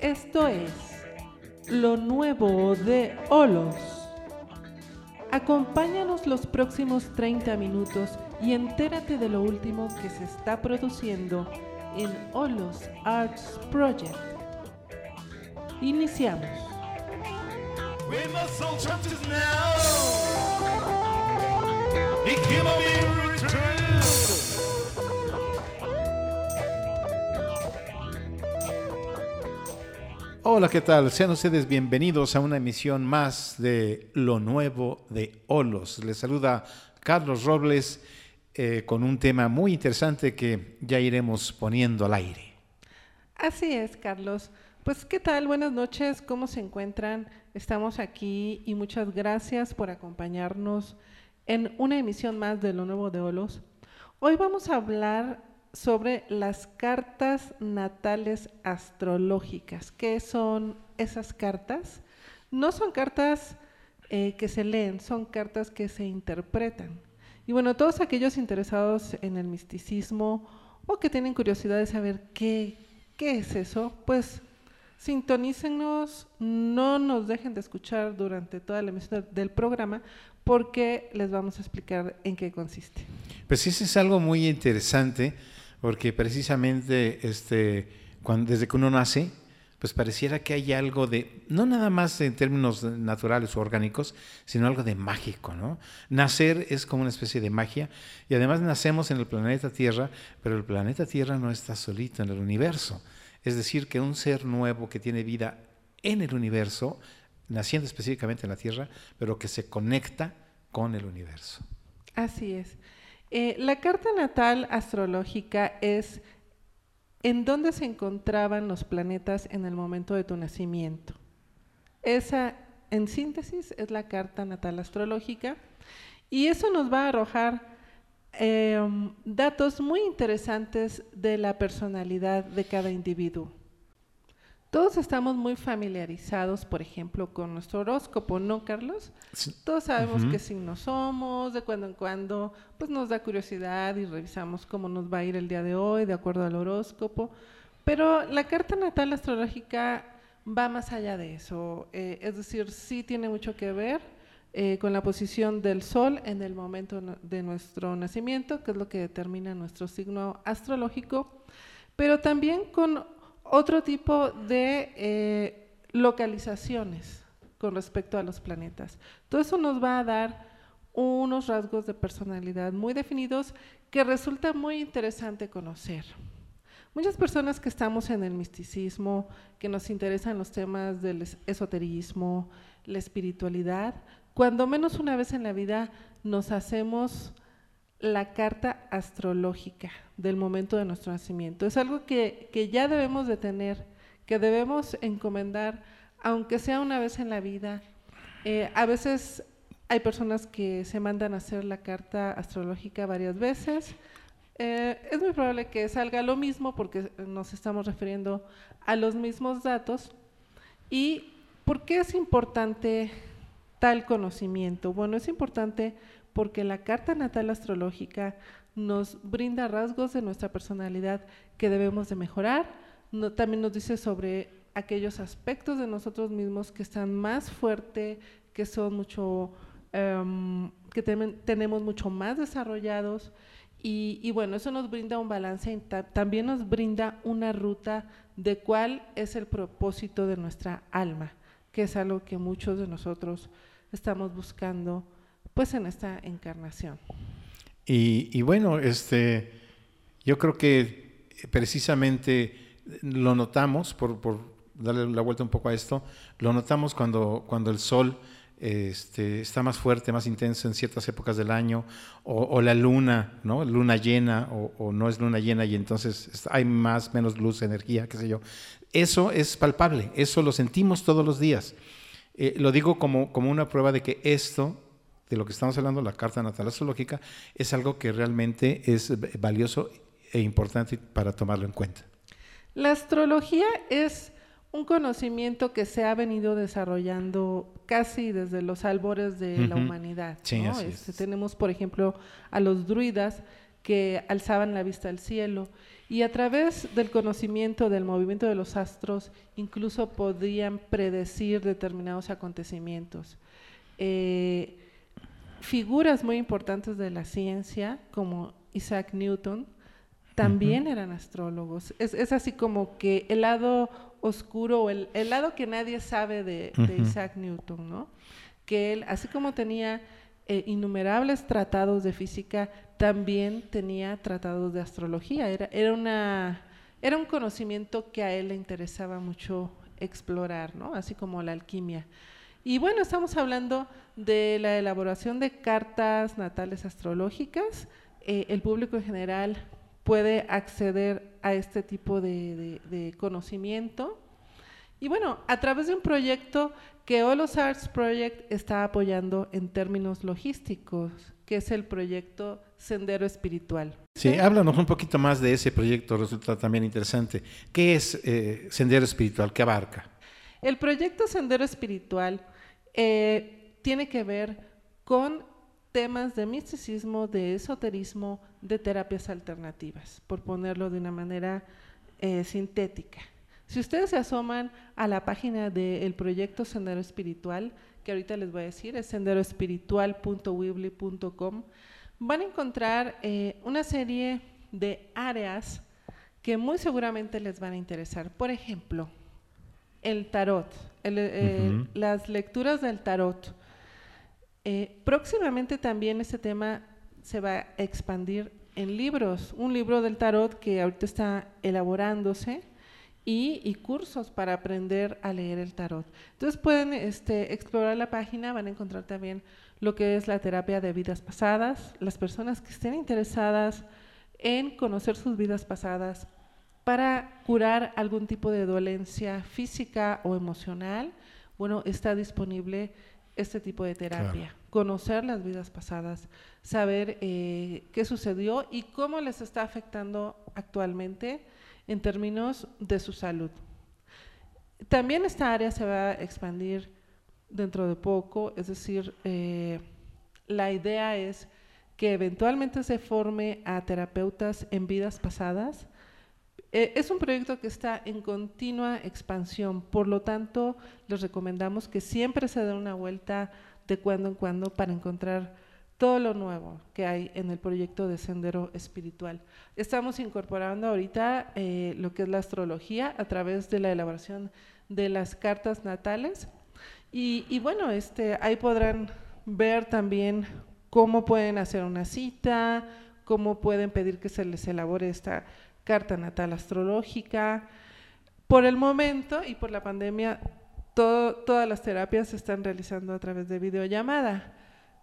Esto es lo nuevo de Olos. Acompáñanos los próximos 30 minutos y entérate de lo último que se está produciendo en Olos Arts Project. Iniciamos. When my Hola, ¿qué tal? Sean ustedes bienvenidos a una emisión más de Lo Nuevo de Olos. Les saluda Carlos Robles eh, con un tema muy interesante que ya iremos poniendo al aire. Así es, Carlos. Pues, ¿qué tal? Buenas noches, ¿cómo se encuentran? Estamos aquí y muchas gracias por acompañarnos en una emisión más de Lo Nuevo de Olos. Hoy vamos a hablar sobre las cartas natales astrológicas. ¿Qué son esas cartas? No son cartas eh, que se leen, son cartas que se interpretan. Y bueno, todos aquellos interesados en el misticismo o que tienen curiosidad de saber qué, qué es eso, pues sintonícenos, no nos dejen de escuchar durante toda la emisión del programa porque les vamos a explicar en qué consiste. Pues eso es algo muy interesante porque precisamente este, cuando, desde que uno nace, pues pareciera que hay algo de, no nada más en términos naturales o orgánicos, sino algo de mágico, ¿no? Nacer es como una especie de magia y además nacemos en el planeta Tierra, pero el planeta Tierra no está solito en el universo. Es decir, que un ser nuevo que tiene vida en el universo, naciendo específicamente en la Tierra, pero que se conecta con el universo. Así es. Eh, la carta natal astrológica es en dónde se encontraban los planetas en el momento de tu nacimiento. Esa, en síntesis, es la carta natal astrológica y eso nos va a arrojar em, datos muy interesantes de la personalidad de cada individuo. Todos estamos muy familiarizados, por ejemplo, con nuestro horóscopo, ¿no, Carlos? Todos sabemos qué signos somos, de cuando en cuando pues nos da curiosidad y revisamos cómo nos va a ir el día de hoy de acuerdo al horóscopo. Pero la carta natal astrológica va más allá de eso, eh, es decir, sí tiene mucho que ver eh, con la posición del Sol en el momento de nuestro nacimiento, que es lo que determina nuestro signo astrológico, pero también con otro tipo de eh, localizaciones con respecto a los planetas. Todo eso nos va a dar unos rasgos de personalidad muy definidos que resulta muy interesante conocer. Muchas personas que estamos en el misticismo, que nos interesan los temas del esoterismo, la espiritualidad, cuando menos una vez en la vida nos hacemos la carta astrológica del momento de nuestro nacimiento. Es algo que, ya debemos de tener, que debemos encomendar, aunque sea una vez en la vida. Eh, a veces hay personas que se mandan a hacer la carta astrológica varias veces. Eh, es muy probable que salga lo mismo porque nos estamos refiriendo a los mismos datos. ¿Y por qué es importante tal conocimiento? Bueno, es importante porque la carta natal astrológica nos brinda rasgos de nuestra personalidad que debemos de mejorar. también nos dice sobre aquellos aspectos de nosotros mismos que están más fuertes, que son mucho, em, que tenemos mucho más desarrollados. Y, bueno, eso nos brinda un balance y también nos brinda una ruta de cuál es el propósito de nuestra alma, que es algo que muchos de nosotros estamos buscando pues en esta encarnación. Y, bueno, este, yo creo que precisamente lo notamos, por, darle la vuelta un poco a esto, lo notamos cuando, cuando el sol este, está más fuerte, más intenso en ciertas épocas del año, o, la luna, ¿no? Luna llena, o, no es luna llena y entonces hay más, menos luz, energía, qué sé yo. Eso es palpable, eso lo sentimos todos los días. Eh, lo digo como, como una prueba de que esto de lo que estamos hablando, la carta natal astrológica, es algo que realmente es valioso e importante para tomarlo en cuenta. La astrología es un conocimiento que se ha venido desarrollando casi desde los albores de la humanidad. Sí, este, tenemos, por ejemplo, a los druidas que alzaban la vista al cielo y a través del conocimiento del movimiento de los astros incluso podían predecir determinados acontecimientos. Eh, figuras muy importantes de la ciencia como Isaac Newton también eran astrólogos. Es, así como que el lado oscuro o el, lado que nadie sabe de, de Isaac Newton, ¿no? Que él, así como tenía eh, innumerables tratados de física, también tenía tratados de astrología. Era, era, una, era un conocimiento que a él le interesaba mucho explorar, ¿no? así como la alquimia. Y bueno, estamos hablando de la elaboración de cartas natales astrológicas. Eh, el público en general puede acceder a este tipo de conocimiento. Y bueno, a través de un proyecto que Olos Arts Project está apoyando en términos logísticos, que es el proyecto Sendero Espiritual. Sí, háblanos un poquito más de ese proyecto, resulta también interesante. ¿Qué es eh, Sendero Espiritual? ¿Qué abarca? El proyecto Sendero Espiritual eh, tiene que ver con temas de misticismo, de esoterismo, de terapias alternativas, por ponerlo de una manera eh, sintética. Si ustedes se asoman a la página del proyecto Sendero Espiritual, que ahorita les voy a decir, es senderoespiritual.wibly.com, van a encontrar eh, una serie de áreas que muy seguramente les van a interesar. Por ejemplo, el tarot, eh, las lecturas del tarot. Eh, próximamente también este tema se va a expandir en libros. Un libro del tarot que ahorita está elaborándose y, cursos para aprender a leer el tarot. Entonces pueden este, explorar la página, van a encontrar también lo que es la terapia de vidas pasadas, las personas que estén interesadas en conocer sus vidas pasadas para curar algún tipo de dolencia física o emocional, bueno, está disponible este tipo de terapia. Conocer las vidas pasadas, saber eh, qué sucedió y cómo les está afectando actualmente en términos de su salud. También esta área se va a expandir dentro de poco, es decir, eh, la idea es que eventualmente se forme a terapeutas en vidas pasadas. Eh, es un proyecto que está en continua expansión, por lo tanto, les recomendamos que siempre se den una vuelta de cuando en cuando para encontrar todo lo nuevo que hay en el proyecto de Sendero Espiritual. Estamos incorporando ahorita eh, lo que es la astrología a través de la elaboración de las cartas natales y, bueno, este, ahí podrán ver también cómo pueden hacer una cita, cómo pueden pedir que se les elabore esta carta natal astrológica. Por el momento y por la pandemia, todas las terapias se están realizando a través de videollamada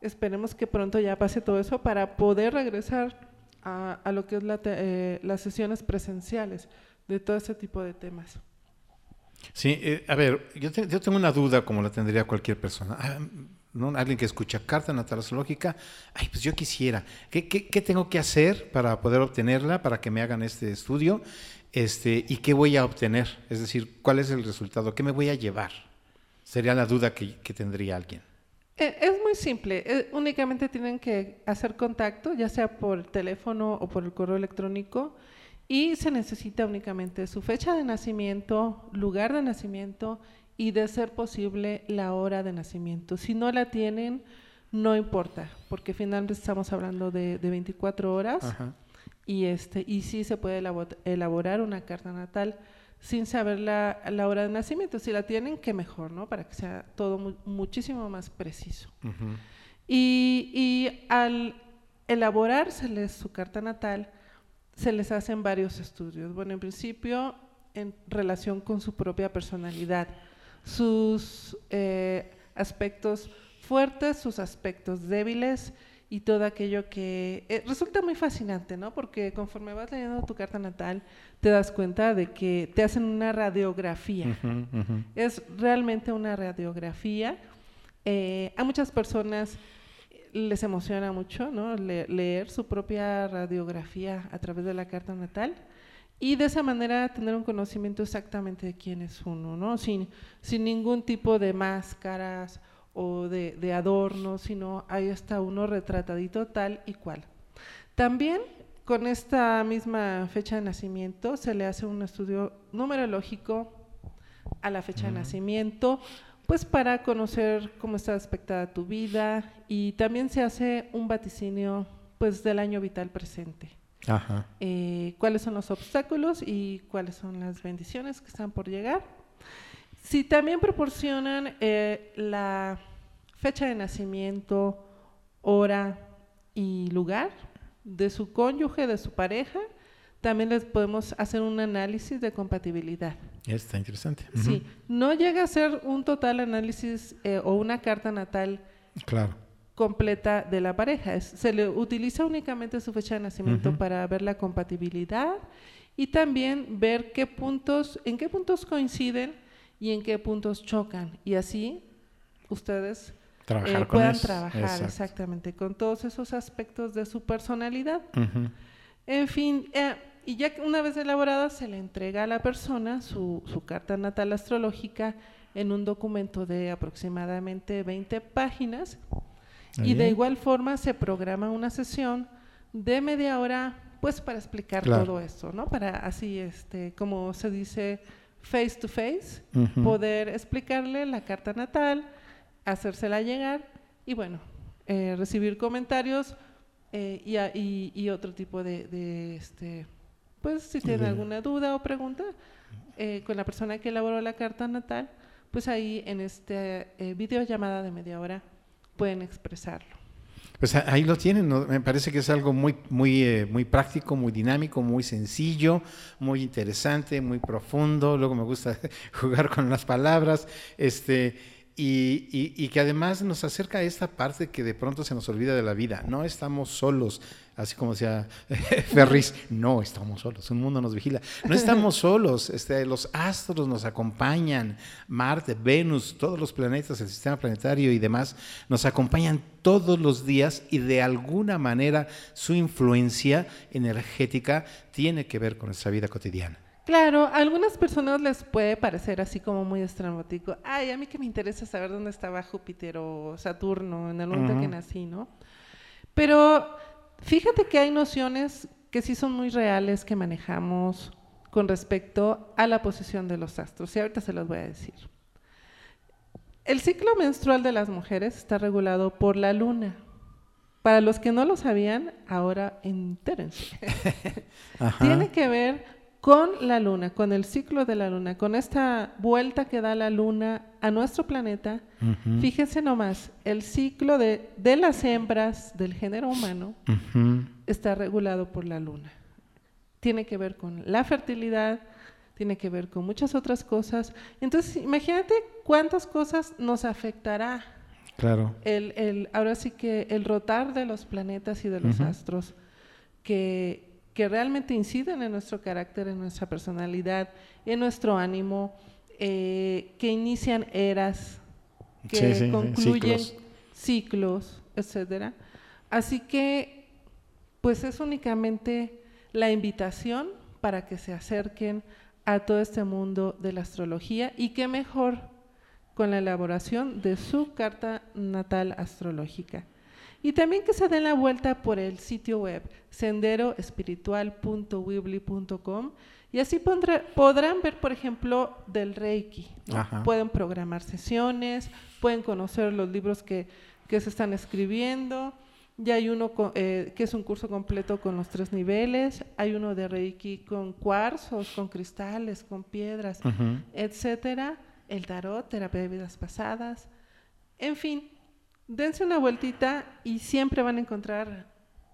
esperemos que pronto ya pase todo eso para poder regresar a, lo que es eh, las sesiones presenciales de todo ese tipo de temas. Sí, eh, a ver, yo, tengo una duda como la tendría cualquier persona. Ah, ¿no? Alguien que escucha carta natal astrológica, ay, pues yo quisiera. ¿Qué, ¿Qué, tengo que hacer para poder obtenerla, para que me hagan este estudio? Este, ¿Y qué voy a obtener? Es decir, ¿cuál es el resultado? ¿Qué me voy a llevar? Sería la duda que tendría alguien. Eh, es muy simple, eh, únicamente tienen que hacer contacto, ya sea por teléfono o por el correo electrónico, y se necesita únicamente su fecha de nacimiento, lugar de nacimiento y, de ser posible, la hora de nacimiento. Si no la tienen, no importa, porque finalmente estamos hablando de, 24 horas y este y sí se puede elaborar una carta natal sin saber la, hora de nacimiento. Si la tienen, qué mejor, ¿no? Para que sea todo muchísimo más preciso. y, al elaborárseles su carta natal, se les hacen varios estudios. Bueno, en principio, en relación con su propia personalidad, sus eh, aspectos fuertes, sus aspectos débiles, y todo aquello que eh, resulta muy fascinante, ¿no? Porque conforme vas leyendo tu carta natal, te das cuenta de que te hacen una radiografía. Es realmente una radiografía. Eh, a muchas personas les emociona mucho, ¿no? leer su propia radiografía a través de la carta natal y de esa manera tener un conocimiento exactamente de quién es uno, ¿no? Sin, sin ningún tipo de máscaras o de, de adorno, sino ahí está uno retratadito tal y cual. También con esta misma fecha de nacimiento se le hace un estudio numerológico a la fecha de nacimiento, pues para conocer cómo está aspectada tu vida y también se hace un vaticinio pues del año vital presente. Ajá. Eh, cuáles son los obstáculos y cuáles son las bendiciones que están por llegar. Si también proporcionan eh, la fecha de nacimiento, hora y lugar de su cónyuge, de su pareja, también les podemos hacer un análisis de compatibilidad. Está interesante. Sí, no llega a ser un total análisis eh, o una carta natal Claro. Completa de la pareja. Es- se le utiliza únicamente su fecha de nacimiento para ver la compatibilidad y también ver qué puntos, en qué puntos coinciden y en qué puntos chocan. Y así ustedes Trabajar eh, con puedan eso. trabajar Exacto. exactamente con todos esos aspectos de su personalidad. En fin, eh, y ya una vez elaborada se le entrega a la persona su, su carta natal astrológica en un documento de aproximadamente 20 páginas Y de igual forma se programa una sesión de media hora pues para explicar Claro. todo esto, ¿no? Para así, este, como se dice, face to face, poder explicarle la carta natal, hacérsela llegar y bueno, eh, recibir comentarios eh, y, a- y- y otro tipo de, de, este, pues si tienen De- alguna duda o pregunta eh, con la persona que elaboró la carta natal, pues ahí en este eh, videollamada de media hora pueden expresarlo. Pues ahí lo tienen, me parece que es algo muy, muy, eh, muy práctico, muy dinámico, muy sencillo, muy interesante, muy profundo. Luego me gusta jugar con las palabras, este, y, y- y que además nos acerca a esta parte que de pronto se nos olvida de la vida. No estamos solos, así como decía Ferris, no estamos solos, un mundo nos vigila. No estamos solos, este, los astros nos acompañan, Marte, Venus, todos los planetas, el sistema planetario y demás, nos acompañan todos los días y de alguna manera su influencia energética tiene que ver con nuestra vida cotidiana. Claro, a algunas personas les puede parecer así como muy estrambótico. Ay, a mí que me interesa saber dónde estaba Júpiter o Saturno en el momento que nací, ¿no? Pero fíjate que hay nociones que sí son muy reales que manejamos con respecto a la posición de los astros. Y ahorita se los voy a decir. El ciclo menstrual de las mujeres está regulado por la luna. Para los que no lo sabían, ahora entérense. Tiene que ver con la luna, con el ciclo de la luna, con esta vuelta que da la luna a nuestro planeta. Ujú, Fíjense nomás, el ciclo de, de las hembras del género humano está regulado por la luna. Tiene que ver con la fertilidad, tiene que ver con muchas otras cosas. Entonces, imagínate cuántas cosas nos afectará Claro. el, el- ahora sí que el rotar de los planetas y de los astros que, que realmente inciden en nuestro carácter, en nuestra personalidad, en nuestro ánimo, eh, que inician eras, que Sí, sí, sí, concluyen ciclos. ciclos, etcétera. Así que, pues es únicamente la invitación para que se acerquen a todo este mundo de la astrología y qué mejor con la elaboración de su carta natal astrológica. Y también que se den la vuelta por el sitio web senderoespiritual.weebly.com y así pondrá- podrán ver, por ejemplo, del Reiki. Pueden programar sesiones, pueden conocer los libros que, que se están escribiendo. Ya hay uno eh, que es un curso completo con los tres niveles. Hay uno de Reiki con cuarzos, con cristales, con piedras etcétera, el tarot, terapia de vidas pasadas, en fin, dense una vueltita y siempre van a encontrar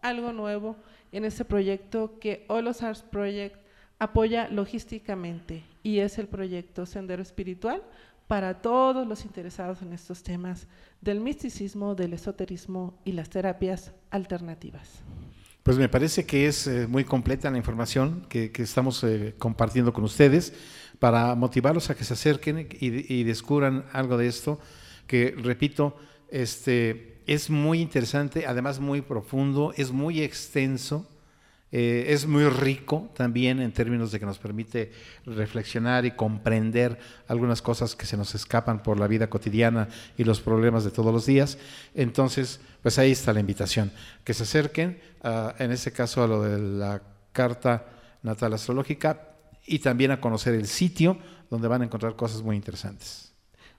algo nuevo en este proyecto que Olos Arts Project apoya logísticamente y es el proyecto Sendero Espiritual para todos los interesados en estos temas del misticismo, del esoterismo y las terapias alternativas. Pues me parece que es eh, muy completa la información que, que estamos eh, compartiendo con ustedes para motivarlos a que se acerquen y, y descubran algo de esto, que repito, este, es muy interesante, además muy profundo, es muy extenso, Eh, es muy rico también en términos de que nos permite reflexionar y comprender algunas cosas que se nos escapan por la vida cotidiana y los problemas de todos los días. Entonces, pues ahí está la invitación, que se acerquen, en este caso a lo de la carta natal astrológica y también a conocer el sitio donde van a encontrar cosas muy interesantes.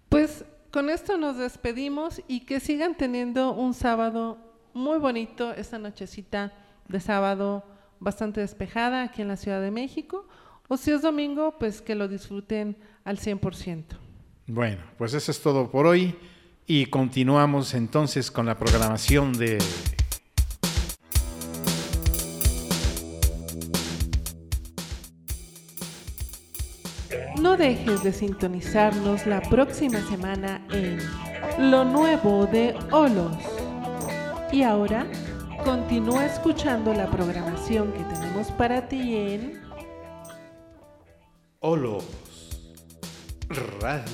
Pues con esto nos despedimos y que sigan teniendo un sábado muy bonito, esta nochecita de sábado bastante despejada aquí en la Ciudad de México. O si es domingo, pues que lo disfruten al 100%. Bueno, pues eso es todo por hoy y continuamos entonces con la programación de... No dejes de sintonizarnos la próxima semana en Lo Nuevo de Olos. Y ahora Continúa escuchando la programación que tenemos para ti en Olos Radio.